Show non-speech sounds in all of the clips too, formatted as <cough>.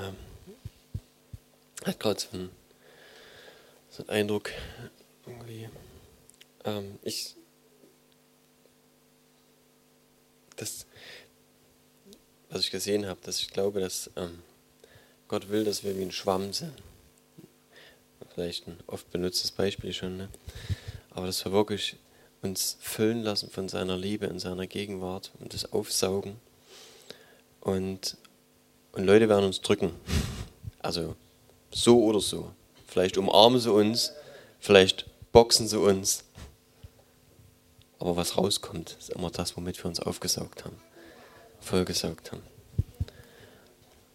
ähm, hat gerade so einen, so einen Eindruck, irgendwie, ähm, ich, das, was ich gesehen habe, dass ich glaube, dass ähm, Gott will, dass wir wie ein Schwamm sind. Vielleicht ein oft benutztes Beispiel schon, ne? aber dass wir wirklich uns füllen lassen von seiner Liebe und seiner Gegenwart und das aufsaugen. Und, und Leute werden uns drücken. Also so oder so. Vielleicht umarmen sie uns, vielleicht boxen sie uns. Aber was rauskommt, ist immer das, womit wir uns aufgesaugt haben, vollgesaugt haben.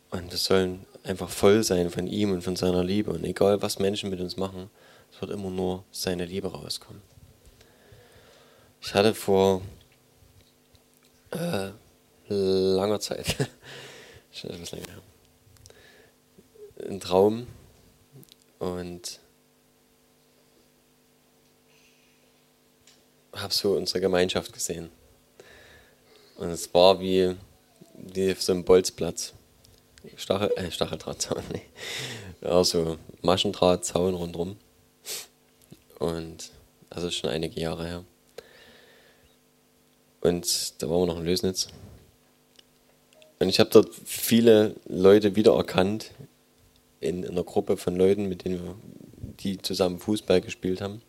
Und wir sollen einfach voll sein von ihm und von seiner Liebe. Und egal, was Menschen mit uns machen, es wird immer nur seine Liebe rauskommen. Ich hatte vor äh, langer Zeit, <laughs> schon etwas länger her, einen Traum und habe so unsere Gemeinschaft gesehen. Und es war wie, wie so ein Bolzplatz. Stachel, äh, Stacheldrahtzaun, <laughs> nee. Also Maschendrahtzaun rundherum. Und also schon einige Jahre her. Und da waren wir noch in Lösnitz. Und ich habe dort viele Leute wiedererkannt in einer Gruppe von Leuten, mit denen wir die zusammen Fußball gespielt haben.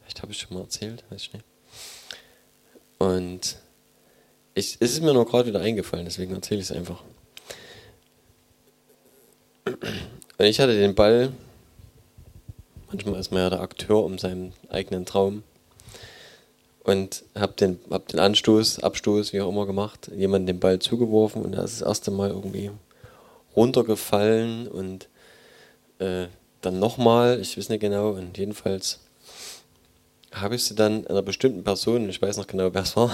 Vielleicht habe ich schon mal erzählt, weiß ich nicht. Und ich, es ist mir nur gerade wieder eingefallen, deswegen erzähle ich es einfach. Und ich hatte den Ball, manchmal ist man ja der Akteur um seinen eigenen Traum, und habe den, hab den Anstoß, Abstoß, wie auch immer gemacht, jemanden den Ball zugeworfen und er ist das erste Mal irgendwie runtergefallen und äh, dann nochmal, ich weiß nicht genau, und jedenfalls habe ich sie dann einer bestimmten Person, ich weiß noch genau, wer es war,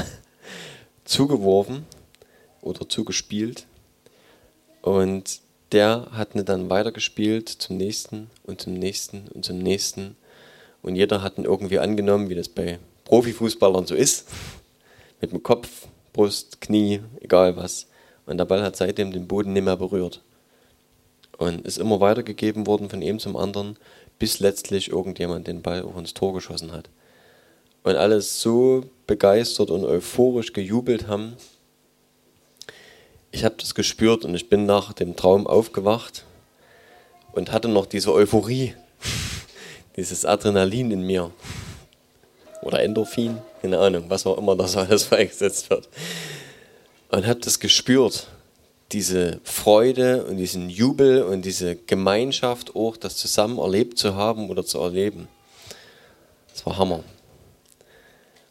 <laughs> zugeworfen oder zugespielt und der hat mir dann weitergespielt zum nächsten und zum nächsten und zum nächsten. Und jeder hat ihn irgendwie angenommen, wie das bei Profifußballern so ist. Mit dem Kopf, Brust, Knie, egal was. Und der Ball hat seitdem den Boden nicht mehr berührt. Und ist immer weitergegeben worden von ihm zum anderen, bis letztlich irgendjemand den Ball auch ins Tor geschossen hat. Und alle so begeistert und euphorisch gejubelt haben, ich habe das gespürt und ich bin nach dem Traum aufgewacht und hatte noch diese Euphorie, <laughs> dieses Adrenalin in mir. Oder Endorphin, keine Ahnung, was auch immer das <laughs> alles freigesetzt wird. Und habe das gespürt, diese Freude und diesen Jubel und diese Gemeinschaft auch, das zusammen erlebt zu haben oder zu erleben. Das war Hammer.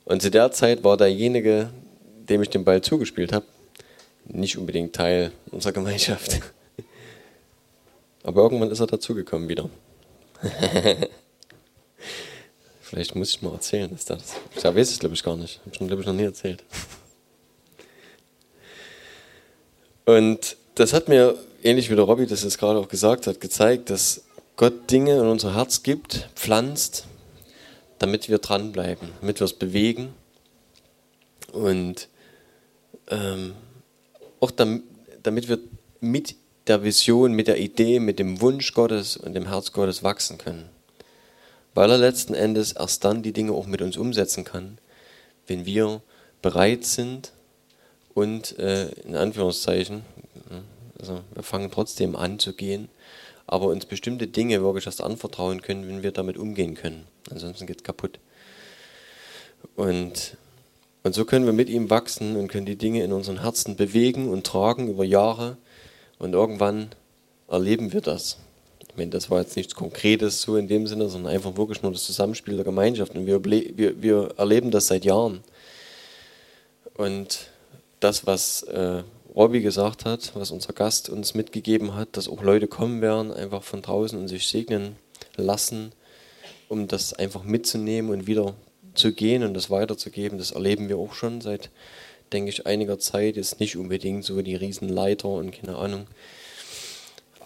Und zu der Zeit war derjenige, dem ich den Ball zugespielt habe, nicht unbedingt Teil unserer Gemeinschaft. <laughs> Aber irgendwann ist er dazugekommen wieder. <laughs> Vielleicht muss ich mal erzählen, dass das. Ich weiß es, glaube ich, gar nicht. Habe ich, glaube ich, noch nie erzählt. Und das hat mir, ähnlich wie der Robby das jetzt gerade auch gesagt hat, gezeigt, dass Gott Dinge in unser Herz gibt, pflanzt, damit wir dranbleiben, damit wir es bewegen. Und ähm, auch damit wir mit der Vision, mit der Idee, mit dem Wunsch Gottes und dem Herz Gottes wachsen können. Weil er letzten Endes erst dann die Dinge auch mit uns umsetzen kann, wenn wir bereit sind und äh, in Anführungszeichen, also wir fangen trotzdem an zu gehen, aber uns bestimmte Dinge wirklich erst anvertrauen können, wenn wir damit umgehen können. Ansonsten geht es kaputt. Und und so können wir mit ihm wachsen und können die Dinge in unseren Herzen bewegen und tragen über Jahre. Und irgendwann erleben wir das. Ich meine, das war jetzt nichts Konkretes so in dem Sinne, sondern einfach wirklich nur das Zusammenspiel der Gemeinschaft. Und wir, wir, wir erleben das seit Jahren. Und das, was äh, Robby gesagt hat, was unser Gast uns mitgegeben hat, dass auch Leute kommen werden, einfach von draußen und sich segnen lassen, um das einfach mitzunehmen und wieder zu gehen und das weiterzugeben, das erleben wir auch schon seit, denke ich, einiger Zeit. Ist nicht unbedingt so die Riesenleiter und keine Ahnung.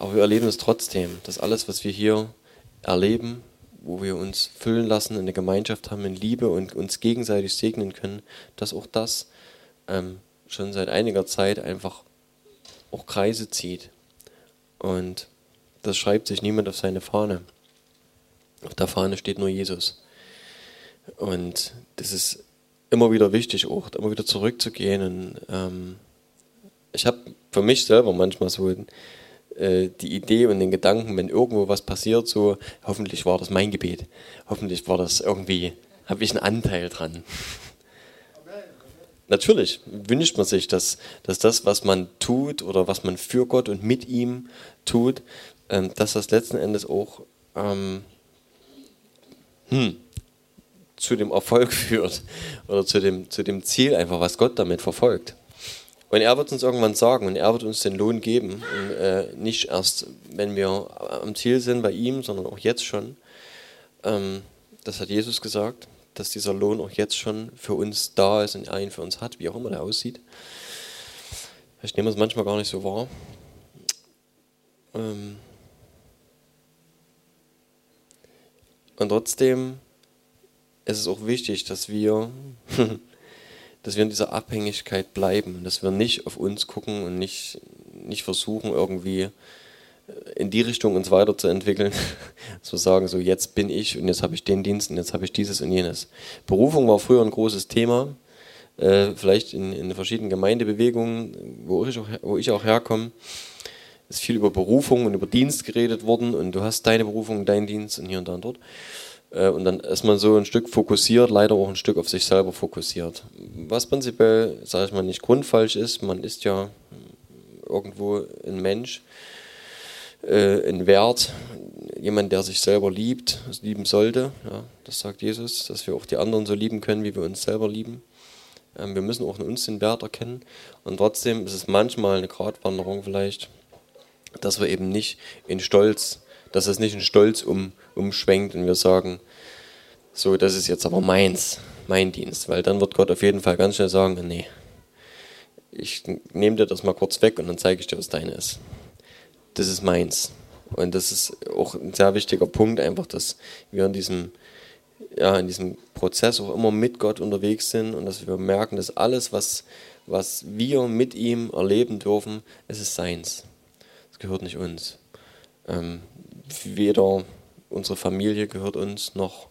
Aber wir erleben es trotzdem, dass alles, was wir hier erleben, wo wir uns füllen lassen, in der Gemeinschaft haben, in Liebe und uns gegenseitig segnen können, dass auch das ähm, schon seit einiger Zeit einfach auch Kreise zieht. Und das schreibt sich niemand auf seine Fahne. Auf der Fahne steht nur Jesus. Und das ist immer wieder wichtig, auch immer wieder zurückzugehen. Und, ähm, ich habe für mich selber manchmal so äh, die Idee und den Gedanken, wenn irgendwo was passiert, so hoffentlich war das mein Gebet, hoffentlich war das irgendwie, habe ich einen Anteil dran. <laughs> Natürlich wünscht man sich, dass, dass das, was man tut oder was man für Gott und mit ihm tut, ähm, dass das letzten Endes auch ähm, hm, zu dem Erfolg <laughs> führt oder zu dem, zu dem Ziel einfach, was Gott damit verfolgt. Und er wird uns irgendwann sagen und er wird uns den Lohn geben. Und, äh, nicht erst, wenn wir am Ziel sind bei ihm, sondern auch jetzt schon. Ähm, das hat Jesus gesagt dass dieser Lohn auch jetzt schon für uns da ist und er ihn für uns hat, wie auch immer der aussieht. Nehmen wir es manchmal gar nicht so wahr. Ähm und trotzdem ist es auch wichtig, dass wir, <laughs> dass wir in dieser Abhängigkeit bleiben, dass wir nicht auf uns gucken und nicht, nicht versuchen, irgendwie in die Richtung uns weiterzuentwickeln, <laughs> zu sagen, so jetzt bin ich und jetzt habe ich den Dienst und jetzt habe ich dieses und jenes. Berufung war früher ein großes Thema, äh, vielleicht in, in, verschiedenen Gemeindebewegungen, wo ich, auch, wo ich auch herkomme, ist viel über Berufung und über Dienst geredet worden und du hast deine Berufung, deinen Dienst und hier und da und dort. Äh, und dann ist man so ein Stück fokussiert, leider auch ein Stück auf sich selber fokussiert. Was prinzipiell, sage ich mal, nicht grundfalsch ist, man ist ja irgendwo ein Mensch äh, ein Wert, jemand, der sich selber liebt, lieben sollte. Ja, das sagt Jesus, dass wir auch die anderen so lieben können, wie wir uns selber lieben. Ähm, wir müssen auch in uns den Wert erkennen. Und trotzdem ist es manchmal eine Gratwanderung vielleicht, dass wir eben nicht in Stolz, dass es nicht in Stolz um, umschwenkt und wir sagen, so, das ist jetzt aber meins, mein Dienst, weil dann wird Gott auf jeden Fall ganz schnell sagen, nee, ich nehme dir das mal kurz weg und dann zeige ich dir, was deine ist das ist meins. Und das ist auch ein sehr wichtiger Punkt, einfach, dass wir in diesem, ja, in diesem Prozess auch immer mit Gott unterwegs sind und dass wir merken, dass alles, was, was wir mit ihm erleben dürfen, es ist seins. Es gehört nicht uns. Ähm, weder unsere Familie gehört uns, noch,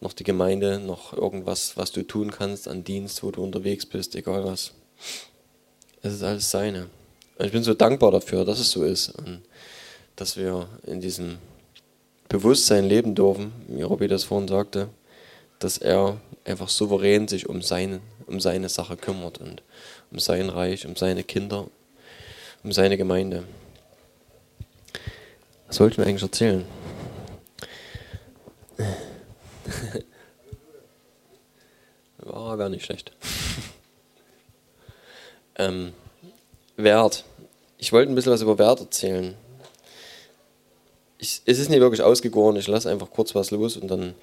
noch die Gemeinde, noch irgendwas, was du tun kannst an Dienst, wo du unterwegs bist, egal was. Es ist alles seine. Und ich bin so dankbar dafür, dass es so ist und dass wir in diesem Bewusstsein leben dürfen, wie Robby das vorhin sagte, dass er einfach souverän sich um seine, um seine Sache kümmert und um sein Reich, um seine Kinder, um seine Gemeinde. Was sollten wir eigentlich erzählen? <laughs> War gar nicht schlecht. <laughs> ähm, Wert. Ich wollte ein bisschen was über Wert erzählen. Ich, es ist nicht wirklich ausgegoren, ich lasse einfach kurz was los und dann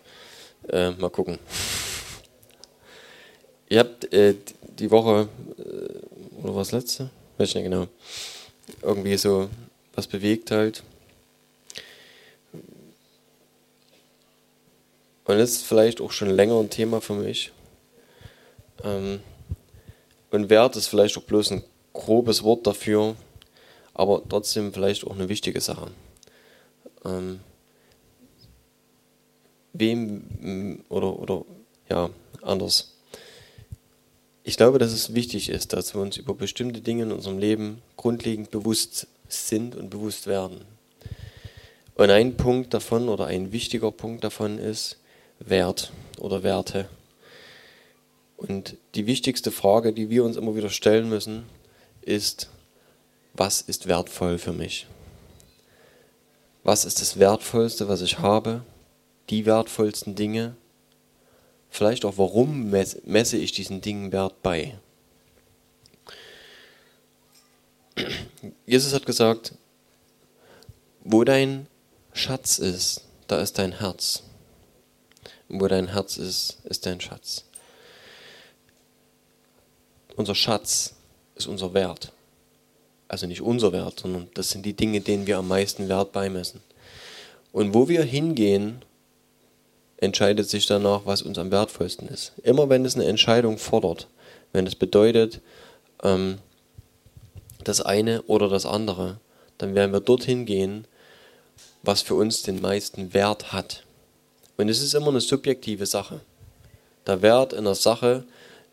äh, mal gucken. <laughs> Ihr habt äh, die Woche, äh, oder was letzte? Weiß ich nicht genau. Irgendwie so was bewegt halt. Und das ist vielleicht auch schon länger ein Thema für mich. Ähm, und Wert ist vielleicht auch bloß ein grobes Wort dafür, aber trotzdem vielleicht auch eine wichtige Sache. Ähm, wem oder, oder ja, anders. Ich glaube, dass es wichtig ist, dass wir uns über bestimmte Dinge in unserem Leben grundlegend bewusst sind und bewusst werden. Und ein Punkt davon oder ein wichtiger Punkt davon ist Wert oder Werte. Und die wichtigste Frage, die wir uns immer wieder stellen müssen, ist, was ist wertvoll für mich? Was ist das Wertvollste, was ich habe? Die wertvollsten Dinge? Vielleicht auch, warum messe ich diesen Dingen Wert bei? Jesus hat gesagt, wo dein Schatz ist, da ist dein Herz. Und wo dein Herz ist, ist dein Schatz. Unser Schatz ist unser Wert. Also nicht unser Wert, sondern das sind die Dinge, denen wir am meisten Wert beimessen. Und wo wir hingehen, entscheidet sich danach, was uns am wertvollsten ist. Immer wenn es eine Entscheidung fordert, wenn es bedeutet, ähm, das eine oder das andere, dann werden wir dorthin gehen, was für uns den meisten Wert hat. Und es ist immer eine subjektive Sache. Der Wert in der Sache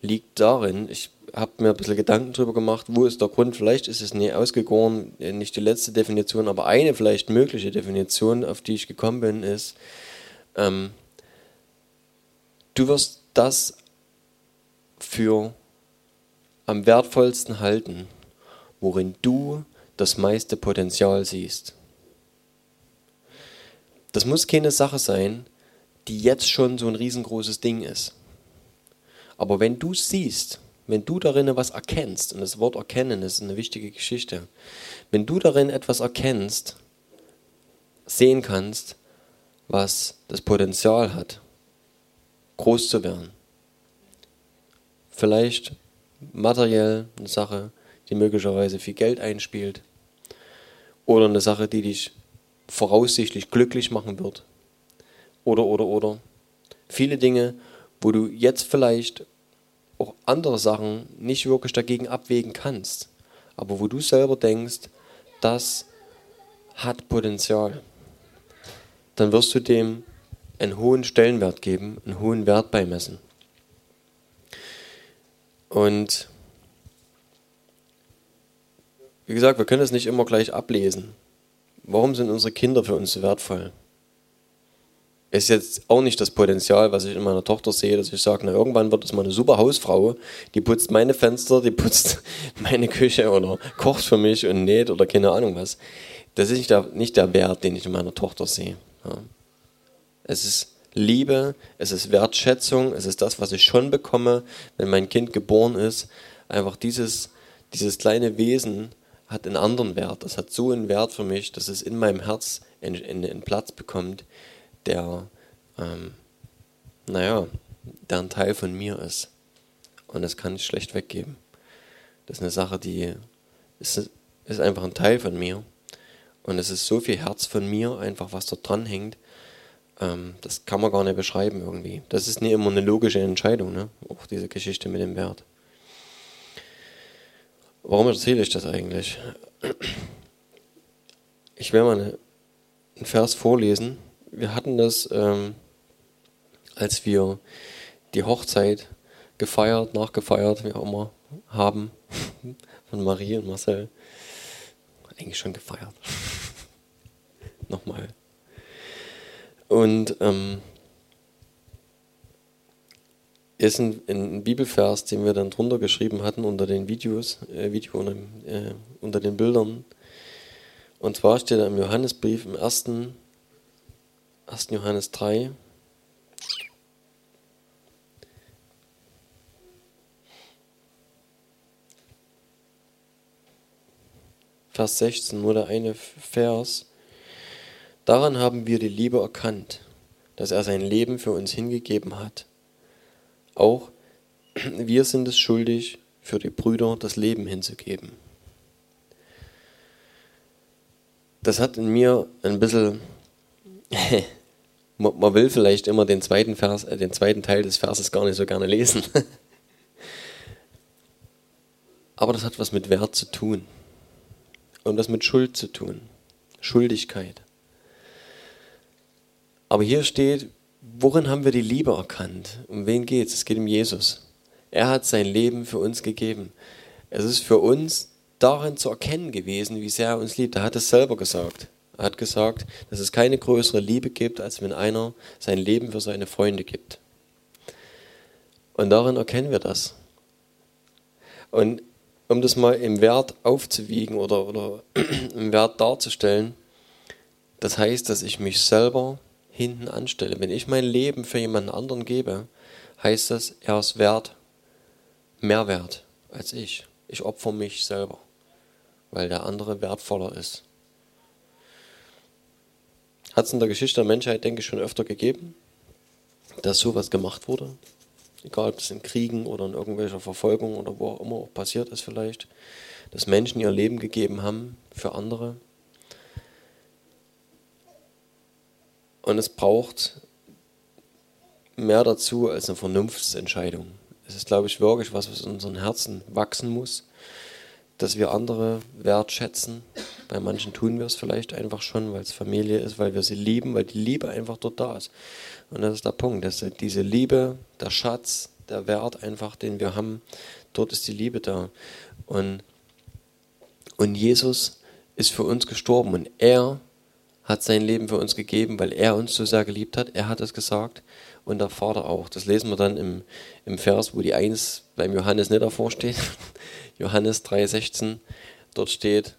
liegt darin, ich habe mir ein bisschen Gedanken darüber gemacht, wo ist der Grund, vielleicht ist es nie ausgegoren, nicht die letzte Definition, aber eine vielleicht mögliche Definition, auf die ich gekommen bin, ist, ähm, du wirst das für am wertvollsten halten, worin du das meiste Potenzial siehst. Das muss keine Sache sein, die jetzt schon so ein riesengroßes Ding ist. Aber wenn du siehst, wenn du darin was erkennst, und das Wort erkennen ist eine wichtige Geschichte, wenn du darin etwas erkennst, sehen kannst, was das Potenzial hat, groß zu werden. Vielleicht materiell eine Sache, die möglicherweise viel Geld einspielt, oder eine Sache, die dich voraussichtlich glücklich machen wird. Oder, oder, oder. Viele Dinge, wo du jetzt vielleicht auch andere Sachen nicht wirklich dagegen abwägen kannst, aber wo du selber denkst, das hat Potenzial, dann wirst du dem einen hohen Stellenwert geben, einen hohen Wert beimessen. Und wie gesagt, wir können es nicht immer gleich ablesen. Warum sind unsere Kinder für uns so wertvoll? Ist jetzt auch nicht das Potenzial, was ich in meiner Tochter sehe, dass ich sage, na irgendwann wird es mal eine super Hausfrau, die putzt meine Fenster, die putzt <laughs> meine Küche oder kocht für mich und näht oder keine Ahnung was. Das ist nicht der, nicht der Wert, den ich in meiner Tochter sehe. Ja. Es ist Liebe, es ist Wertschätzung, es ist das, was ich schon bekomme, wenn mein Kind geboren ist. Einfach dieses, dieses kleine Wesen hat einen anderen Wert. Das hat so einen Wert für mich, dass es in meinem Herz einen, einen Platz bekommt, der, ähm, naja, der ein Teil von mir ist. Und das kann ich schlecht weggeben. Das ist eine Sache, die ist, ist einfach ein Teil von mir. Und es ist so viel Herz von mir, einfach was dort dran hängt. Ähm, das kann man gar nicht beschreiben irgendwie. Das ist nie immer eine logische Entscheidung, ne? auch diese Geschichte mit dem Wert. Warum erzähle ich das eigentlich? Ich will mal eine, einen Vers vorlesen wir hatten das, ähm, als wir die Hochzeit gefeiert, nachgefeiert, wie auch immer, haben <laughs> von Marie und Marcel. Eigentlich schon gefeiert. <laughs> Nochmal. Und ähm, ist ein, ein, Bibelvers, den wir dann drunter geschrieben hatten unter den Videos, äh, Video unter, äh, unter den Bildern. Und zwar steht da im Johannesbrief im ersten 1. Johannes 3. Vers 16, nur der eine Vers. Daran haben wir die Liebe erkannt, dass er sein Leben für uns hingegeben hat. Auch wir sind es schuldig, für die Brüder das Leben hinzugeben. Das hat in mir ein bisschen <laughs> man, man, will vielleicht immer den zweiten, Vers, äh, den zweiten Teil des Verses gar nicht so gerne lesen. <laughs> Aber das hat was mit Wert zu tun. Und was mit Schuld zu tun. Schuldigkeit. Aber hier steht, worin haben wir die Liebe erkannt? Um wen geht es? Es geht um Jesus. Er hat sein Leben für uns gegeben. Es ist für uns darin zu erkennen gewesen, wie sehr er uns liebt. Er hat es selber gesagt. Er hat gesagt, dass es keine größere Liebe gibt, als wenn einer sein Leben für seine Freunde gibt. Und darin erkennen wir das. Und um das mal im Wert aufzuwiegen oder, oder <clears throat> im Wert darzustellen, das heißt, dass ich mich selber hinten anstelle. Wenn ich mein Leben für jemanden anderen gebe, heißt das, er ist wert, mehr wert als ich. Ich opfer mich selber, weil der andere wertvoller ist. Hat es in der Geschichte der Menschheit, denke ich, schon öfter gegeben, dass sowas gemacht wurde. Egal, ob das in Kriegen oder in irgendwelcher Verfolgung oder wo auch immer auch passiert ist vielleicht. Dass Menschen ihr Leben gegeben haben für andere. Und es braucht mehr dazu als eine Vernunftsentscheidung. Es ist, glaube ich, wirklich was, was in unseren Herzen wachsen muss, dass wir andere wertschätzen, Bei manchen tun wir es vielleicht einfach schon, weil es Familie ist, weil wir sie lieben, weil die Liebe einfach dort da ist. Und das ist der Punkt, dass diese Liebe, der Schatz, der Wert einfach, den wir haben, dort ist die Liebe da. Und, und Jesus ist für uns gestorben und er hat sein Leben für uns gegeben, weil er uns so sehr geliebt hat. Er hat es gesagt und der Vater auch. Das lesen wir dann im, im Vers, wo die Eins beim Johannes nicht davor steht. Johannes 3,16. Dort steht,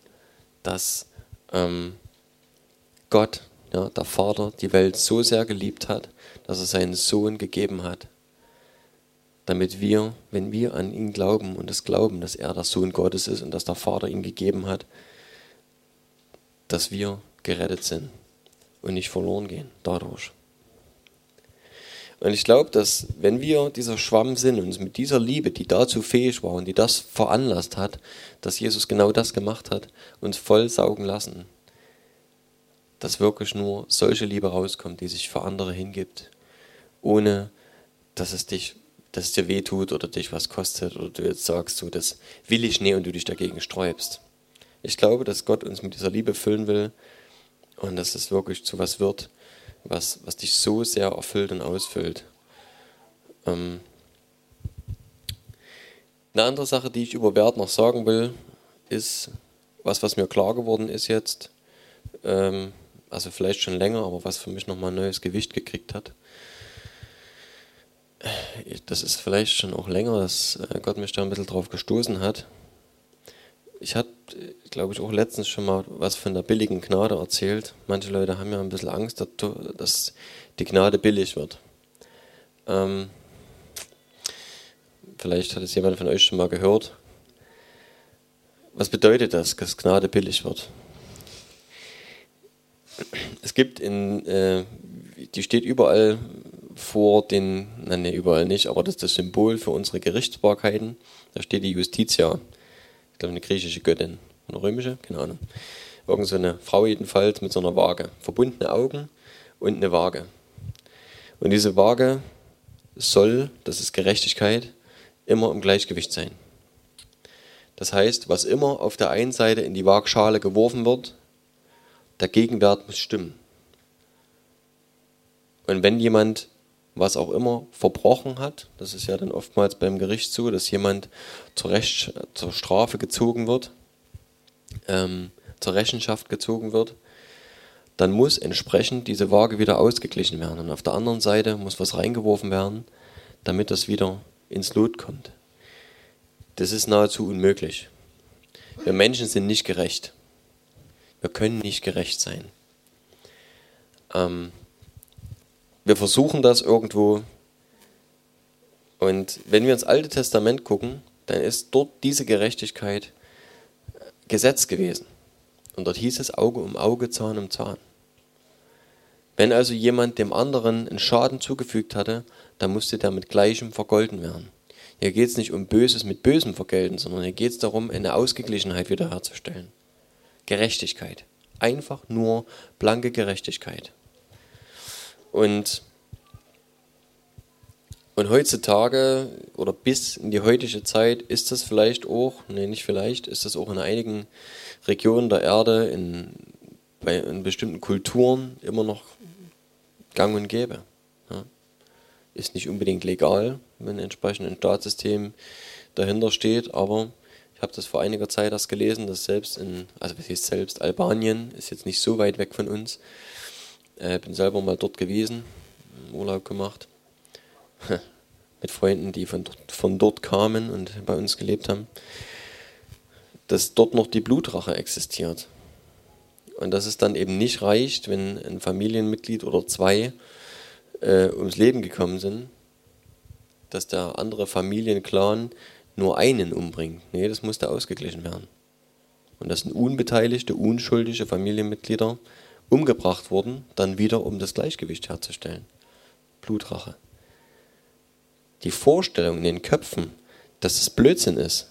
dass ähm, Gott, ja, der Vater, die Welt so sehr geliebt hat, dass er seinen Sohn gegeben hat, damit wir, wenn wir an ihn glauben und es glauben, dass er der Sohn Gottes ist und dass der Vater ihn gegeben hat, dass wir gerettet sind und nicht verloren gehen dadurch. Und ich glaube, dass wenn wir dieser Schwamm sind uns mit dieser Liebe, die dazu fähig war und die das veranlasst hat, dass Jesus genau das gemacht hat, uns voll saugen lassen, dass wirklich nur solche Liebe rauskommt, die sich für andere hingibt, ohne dass es dich, dass es dir wehtut oder dich was kostet oder du jetzt sagst, so das will ich nicht und du dich dagegen sträubst. Ich glaube, dass Gott uns mit dieser Liebe füllen will und dass es wirklich zu was wird, was, was dich so sehr erfüllt und ausfüllt. Ähm eine andere Sache, die ich über Wert noch sagen will, ist was, was mir klar geworden ist jetzt, ähm, also vielleicht schon länger, aber was für mich nochmal neues Gewicht gekriegt hat. Das ist vielleicht schon auch länger, dass äh, Gott mich da ein bisschen drauf gestoßen hat. Ich hatte, glaube ich, auch letztens schon mal was von der billigen Gnade erzählt. Manche Leute haben ja ein bisschen Angst, dass die Gnade billig wird. Ähm, vielleicht hat es jemand von euch schon mal gehört. Was bedeutet das, dass Gnade billig wird? Es gibt in, äh, die steht überall vor den, nein, überall nicht, aber das ist das Symbol für unsere Gerichtsbarkeiten. Da steht die Justitia ich glaube eine griechische Göttin, eine römische, keine Ahnung. Irgend so eine Frau jedenfalls mit so einer Waage. Verbundene Augen und eine Waage. Und diese Waage soll, das ist Gerechtigkeit, immer im Gleichgewicht sein. Das heißt, was immer auf der einen Seite in die Waagschale geworfen wird, der Gegenwert muss stimmen. Und wenn jemand was auch immer verbrochen hat. Das ist ja dann oftmals beim Gericht so, dass jemand zur, Recht, zur Strafe gezogen wird, ähm, zur Rechenschaft gezogen wird. Dann muss entsprechend diese Waage wieder ausgeglichen werden. Und auf der anderen Seite muss was reingeworfen werden, damit das wieder ins Lot kommt. Das ist nahezu unmöglich. Wir Menschen sind nicht gerecht. Wir können nicht gerecht sein. Ähm, wir versuchen das irgendwo. Und wenn wir ins Alte Testament gucken, dann ist dort diese Gerechtigkeit Gesetz gewesen. Und dort hieß es Auge um Auge, Zahn um Zahn. Wenn also jemand dem anderen einen Schaden zugefügt hatte, dann musste der mit Gleichem vergolten werden. Hier geht es nicht um Böses mit Bösem vergelten, sondern hier geht es darum, eine Ausgeglichenheit wiederherzustellen. Gerechtigkeit. Einfach nur blanke Gerechtigkeit. Und, und heutzutage oder bis in die heutige Zeit ist das vielleicht auch, nee, nicht vielleicht, ist das auch in einigen Regionen der Erde, in, bei, in bestimmten Kulturen immer noch gang und gäbe. Ja. Ist nicht unbedingt legal, wenn entsprechend ein Staatssystem dahinter steht, aber ich habe das vor einiger Zeit erst gelesen, dass selbst in, also was heißt selbst, Albanien ist jetzt nicht so weit weg von uns, äh, bin selber mal dort gewesen, Urlaub gemacht. <laughs> Mit Freunden, die von dort, von dort kamen und bei uns gelebt haben. Dass dort noch die Blutrache existiert. Und dass es dann eben nicht reicht, wenn ein Familienmitglied oder zwei äh, ums Leben gekommen sind, dass der andere Familienclan nur einen umbringt. Nee, das musste ausgeglichen werden. Und das sind unbeteiligte, unschuldige Familienmitglieder, umgebracht wurden, dann wieder um das Gleichgewicht herzustellen. Blutrache. Die Vorstellung in den Köpfen, dass es Blödsinn ist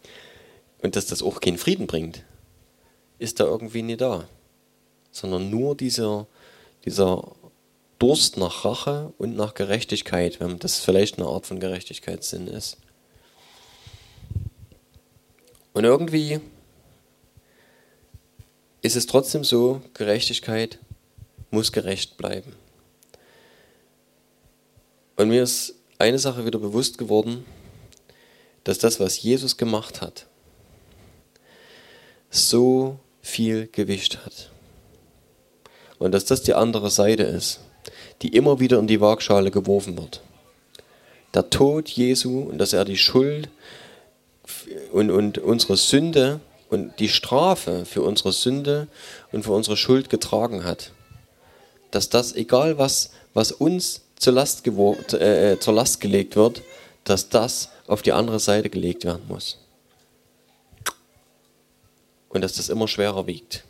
<laughs> und dass das auch keinen Frieden bringt, ist da irgendwie nie da. Sondern nur dieser, dieser Durst nach Rache und nach Gerechtigkeit, wenn das vielleicht eine Art von Gerechtigkeitssinn ist. Und irgendwie ist es trotzdem so, Gerechtigkeit muss gerecht bleiben. Und mir ist eine Sache wieder bewusst geworden, dass das, was Jesus gemacht hat, so viel Gewicht hat. Und dass das die andere Seite ist, die immer wieder in die Waagschale geworfen wird. Der Tod Jesu und dass er die Schuld und, und unsere Sünde und die Strafe für unsere Sünde und für unsere Schuld getragen hat. Dass das, egal was, was uns zur Last, äh, äh, zur Last gelegt wird, dass das auf die andere Seite gelegt werden muss. Und dass das immer schwerer wiegt.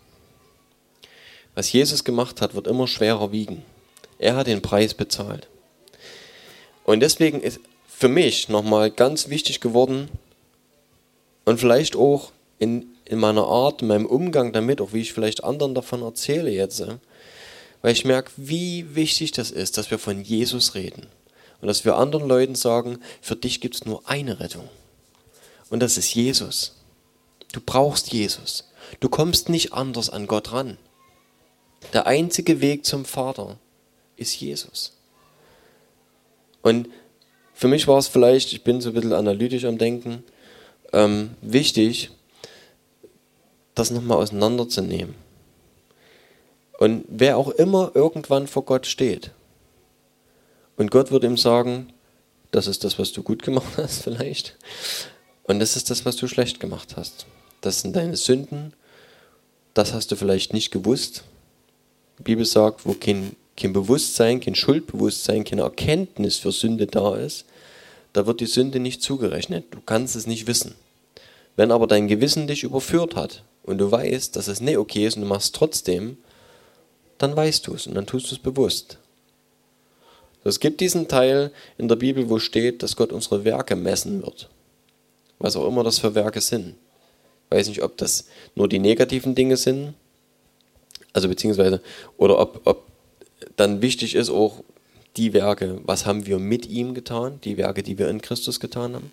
Was Jesus gemacht hat, wird immer schwerer wiegen. Er hat den Preis bezahlt. Und deswegen ist für mich nochmal ganz wichtig geworden und vielleicht auch in, in meiner Art, in meinem Umgang damit, auch wie ich vielleicht anderen davon erzähle jetzt, weil ich merke, wie wichtig das ist, dass wir von Jesus reden und dass wir anderen Leuten sagen, für dich gibt es nur eine Rettung und das ist Jesus. Du brauchst Jesus. Du kommst nicht anders an Gott ran. Der einzige Weg zum Vater ist Jesus. Und für mich war es vielleicht, ich bin so ein bisschen analytisch am Denken, ähm, wichtig, das nochmal auseinanderzunehmen. Und wer auch immer irgendwann vor Gott steht, und Gott wird ihm sagen, das ist das, was du gut gemacht <laughs> hast vielleicht, und das ist das, was du schlecht gemacht hast. Das sind deine Sünden, das hast du vielleicht nicht gewusst. Die Bibel sagt, wo kein, kein Bewusstsein, kein Schuldbewusstsein, keine Erkenntnis für Sünde da ist, da wird die Sünde nicht zugerechnet. Du kannst es nicht wissen. Wenn aber dein Gewissen dich überführt hat und du weißt, dass es nicht okay ist und du machst trotzdem, dann weißt du es und dann tust du es bewusst. Es gibt diesen Teil in der Bibel, wo steht, dass Gott unsere Werke messen wird. Was auch immer das für Werke sind. Ich weiß nicht, ob das nur die negativen Dinge sind, also beziehungsweise, oder ob, ob dann wichtig ist auch die Werke, was haben wir mit ihm getan, die Werke, die wir in Christus getan haben.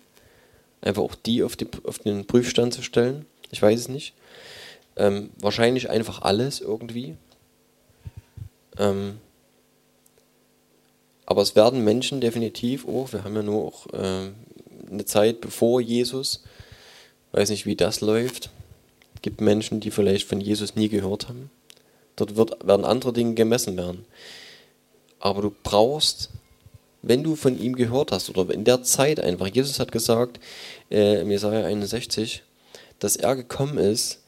Einfach auch die auf, die, auf den Prüfstand zu stellen. Ich weiß es nicht. Ähm, wahrscheinlich einfach alles irgendwie. Ähm, aber es werden Menschen definitiv auch, wir haben ja nur auch äh, eine Zeit bevor Jesus, weiß nicht, wie das läuft. Es gibt Menschen, die vielleicht von Jesus nie gehört haben. Dort wird, werden andere Dinge gemessen werden. Aber du brauchst, wenn du von ihm gehört hast, oder in der Zeit einfach, Jesus hat gesagt, äh, Jesaja 61, dass er gekommen ist,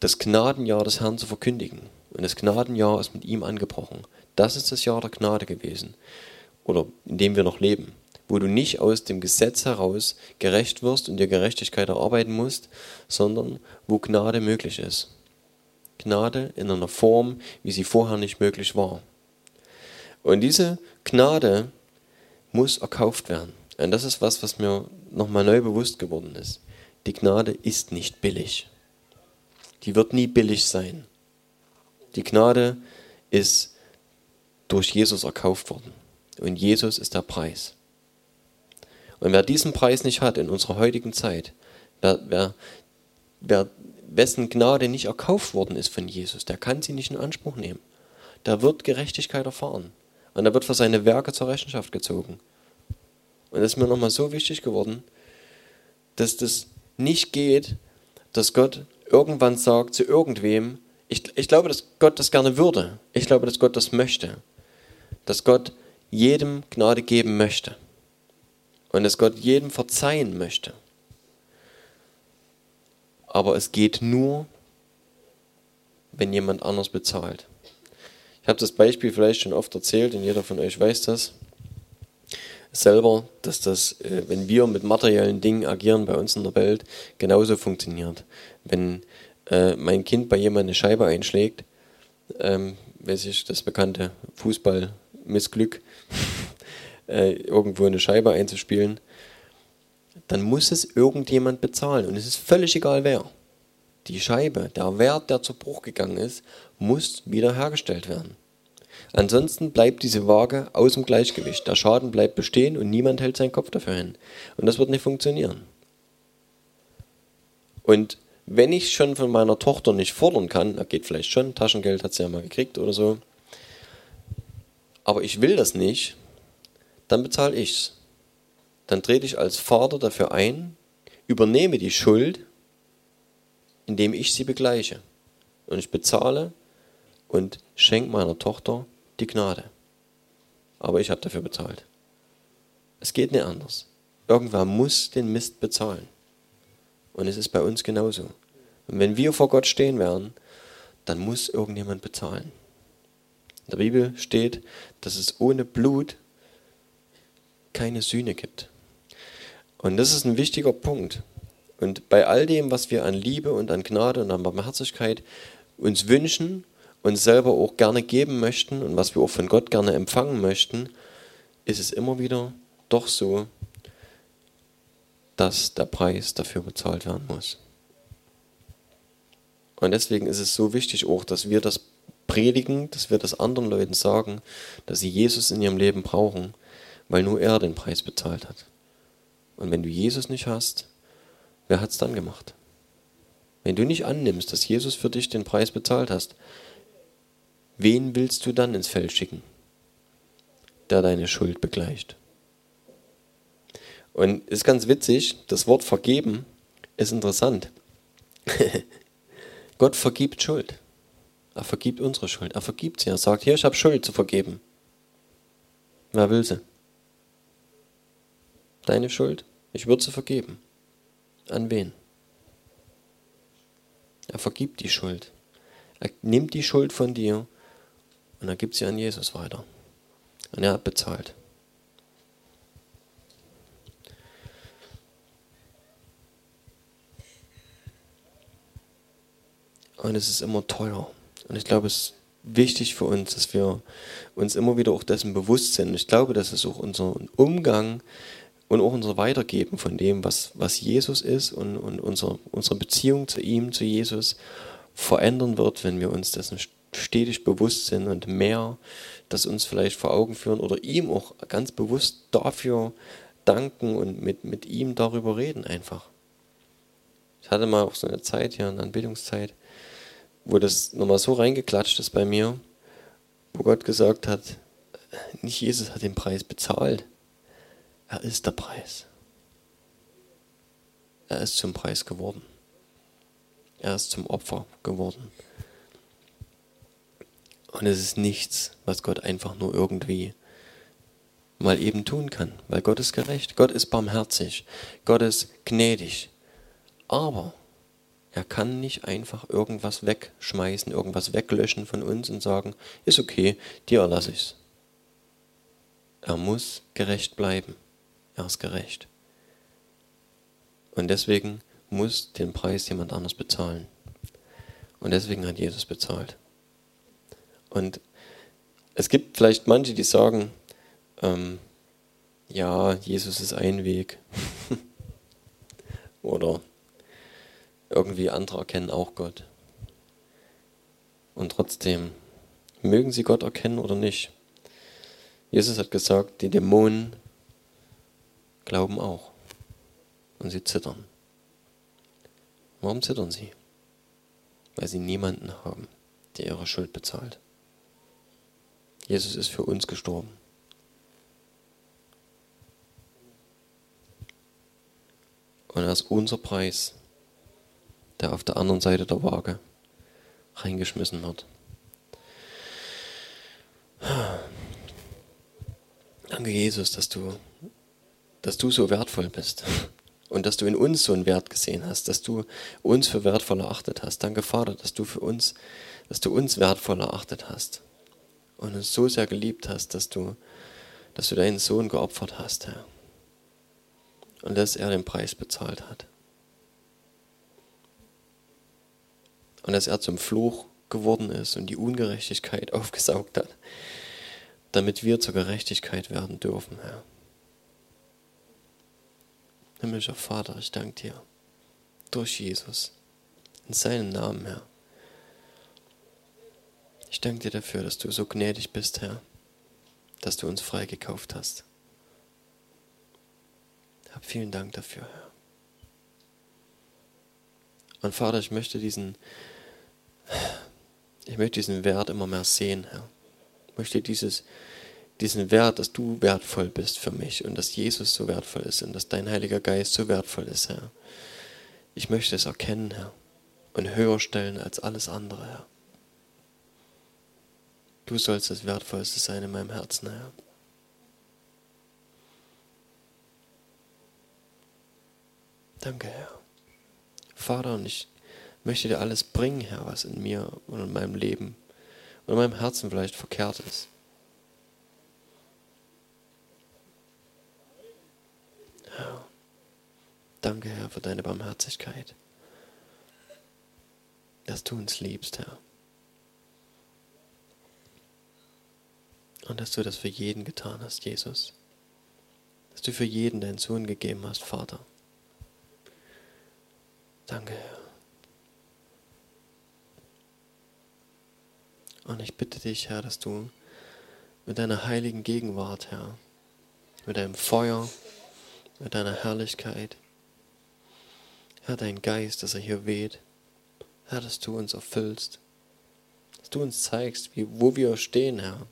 das Gnadenjahr des Herrn zu verkündigen. Und das Gnadenjahr ist mit ihm angebrochen. Das ist das Jahr der Gnade gewesen. Oder in dem wir noch leben. Wo du nicht aus dem Gesetz heraus gerecht wirst und dir Gerechtigkeit erarbeiten musst, sondern wo Gnade möglich ist. Gnade in einer Form, wie sie vorher nicht möglich war. Und diese Gnade muss erkauft werden. Und das ist was, was mir nochmal neu bewusst geworden ist. Die Gnade ist nicht billig. Die wird nie billig sein. Die Gnade ist durch Jesus erkauft worden. Und Jesus ist der Preis. Und wer diesen Preis nicht hat in unserer heutigen Zeit, wer, wer, wer wessen Gnade nicht erkauft worden ist von Jesus, der kann sie nicht in Anspruch nehmen. Der wird Gerechtigkeit erfahren. Und er wird für seine Werke zur Rechenschaft gezogen. Und das ist mir nochmal so wichtig geworden, dass das nicht geht, dass Gott irgendwann sagt zu irgendwem, ich, ich glaube, dass Gott das gerne würde. Ich glaube, dass Gott das möchte. Dass Gott jedem Gnade geben möchte. Und dass Gott jedem verzeihen möchte. Aber es geht nur, wenn jemand anders bezahlt. Ich habe das Beispiel vielleicht schon oft erzählt und jeder von euch weiß das selber, dass das, äh, wenn wir mit materiellen Dingen agieren bei uns in der Welt, genauso funktioniert. Wenn äh, mein Kind bei jemandem eine Scheibe einschlägt, ähm, weiß ich, das bekannte Fußball-Missglück, <laughs> äh, irgendwo eine Scheibe einzuspielen, dann muss es irgendjemand bezahlen. Und es ist völlig egal wer. Die Scheibe, der Wert, der zu Bruch gegangen ist, muss wiederhergestellt werden. Ansonsten bleibt diese Waage aus dem Gleichgewicht. Der Schaden bleibt bestehen und niemand hält seinen Kopf dafür hin. Und das wird nicht funktionieren. Und wenn ich schon von meiner Tochter nicht fordern kann, geht vielleicht schon, Taschengeld hat sie ja mal gekriegt oder so, aber ich will das nicht, dann bezahle ich's. Dann trete ich als Vater dafür ein, übernehme die Schuld, indem ich sie begleiche. Und ich bezahle und schenke meiner Tochter die Gnade. Aber ich habe dafür bezahlt. Es geht nicht anders. Irgendwer muss den Mist bezahlen. Und es ist bei uns genauso. Und wenn wir vor Gott stehen werden, dann muss irgendjemand bezahlen. In der Bibel steht, dass es ohne Blut keine Sühne gibt. Und das ist ein wichtiger Punkt. Und bei all dem, was wir an Liebe und an Gnade und an Barmherzigkeit uns wünschen, uns selber auch gerne geben möchten und was wir auch von Gott gerne empfangen möchten, ist es immer wieder doch so, dass der Preis dafür bezahlt werden muss. Und deswegen ist es so wichtig auch, dass wir das predigen, dass wir das anderen Leuten sagen, dass sie Jesus in ihrem Leben brauchen, weil nur er den Preis bezahlt hat. Und wenn du Jesus nicht hast, wer hat es dann gemacht? Wenn du nicht annimmst, dass Jesus für dich den Preis bezahlt hast, wen willst du dann ins Feld schicken, der deine Schuld begleicht? Und ist ganz witzig, das Wort vergeben ist interessant. <laughs> Gott vergibt Schuld. Er vergibt unsere Schuld. Er vergibt sie. Er sagt, hier, ich habe Schuld zu vergeben. Wer will sie? Deine Schuld? Ich würde sie vergeben. An wen? Er vergibt die Schuld. Er nimmt die Schuld von dir und er gibt sie an Jesus weiter. Und er hat bezahlt. Und es ist immer teuer. Und ich glaube, es ist wichtig für uns, dass wir uns immer wieder auch dessen bewusst sind. Ich glaube, dass es auch unser Umgang und auch unser Weitergeben von dem, was, was Jesus ist und, und unser, unsere Beziehung zu ihm, zu Jesus verändern wird, wenn wir uns dessen stetig bewusst sind und mehr das uns vielleicht vor Augen führen oder ihm auch ganz bewusst dafür danken und mit, mit ihm darüber reden einfach. Ich hatte mal auch so eine Zeit hier, eine Anbetungszeit, wo das nochmal so reingeklatscht ist bei mir, wo Gott gesagt hat, nicht Jesus hat den Preis bezahlt, er ist der Preis. Er ist zum Preis geworden. Er ist zum Opfer geworden. Und es ist nichts, was Gott einfach nur irgendwie mal eben tun kann, weil Gott ist gerecht, Gott ist barmherzig, Gott ist gnädig. Aber er kann nicht einfach irgendwas wegschmeißen, irgendwas weglöschen von uns und sagen, ist okay, dir erlasse ich's. Er muss gerecht bleiben. Er ist gerecht. Und deswegen muss den Preis jemand anders bezahlen. Und deswegen hat Jesus bezahlt. Und es gibt vielleicht manche, die sagen, ähm, ja, Jesus ist ein Weg. <laughs> Oder irgendwie andere erkennen auch Gott. Und trotzdem, mögen sie Gott erkennen oder nicht? Jesus hat gesagt, die Dämonen glauben auch. Und sie zittern. Warum zittern sie? Weil sie niemanden haben, der ihre Schuld bezahlt. Jesus ist für uns gestorben. Und er ist unser Preis der auf der anderen Seite der Waage reingeschmissen wird. Danke, Jesus, dass du, dass du so wertvoll bist und dass du in uns so einen Wert gesehen hast, dass du uns für wertvoll erachtet hast. Danke, Vater, dass du für uns, dass du uns wertvoll erachtet hast und uns so sehr geliebt hast, dass du, dass du deinen Sohn geopfert hast, Herr. Und dass er den Preis bezahlt hat. und dass er zum Fluch geworden ist und die Ungerechtigkeit <laughs> aufgesaugt hat, damit wir zur Gerechtigkeit werden dürfen, Herr. Himmlischer Vater, ich danke dir durch Jesus, in seinem Namen, Herr. Ich danke dir dafür, dass du so gnädig bist, Herr, dass du uns freigekauft hast. Hab vielen Dank dafür, Herr. Und Vater, ich möchte diesen, ich möchte diesen Wert immer mehr sehen, Herr. Ich möchte dieses, diesen Wert, dass du wertvoll bist für mich und dass Jesus so wertvoll ist und dass dein Heiliger Geist so wertvoll ist, Herr. Ich möchte es erkennen, Herr, und höher stellen als alles andere, Herr. Du sollst das Wertvollste sein in meinem Herzen, Herr. Danke, Herr. Vater, und ich möchte dir alles bringen, Herr, was in mir und in meinem Leben und in meinem Herzen vielleicht verkehrt ist. Herr, danke, Herr, für deine Barmherzigkeit, dass du uns liebst, Herr. Und dass du das für jeden getan hast, Jesus. Dass du für jeden deinen Sohn gegeben hast, Vater. Danke, Herr. Und ich bitte dich, Herr, dass du mit deiner heiligen Gegenwart, Herr, mit deinem Feuer, mit deiner Herrlichkeit, Herr, dein Geist, dass er hier weht, Herr, dass du uns erfüllst, dass du uns zeigst, wie, wo wir stehen, Herr,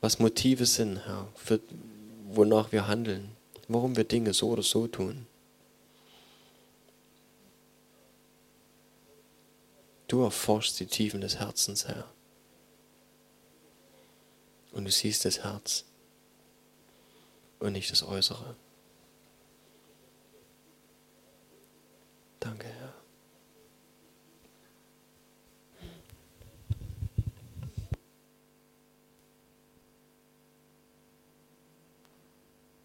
was Motive sind, Herr, für, wonach wir handeln, warum wir Dinge so oder so tun. Du erforschst die Tiefen des Herzens, Herr. Und du siehst das Herz und nicht das Äußere. Danke, Herr.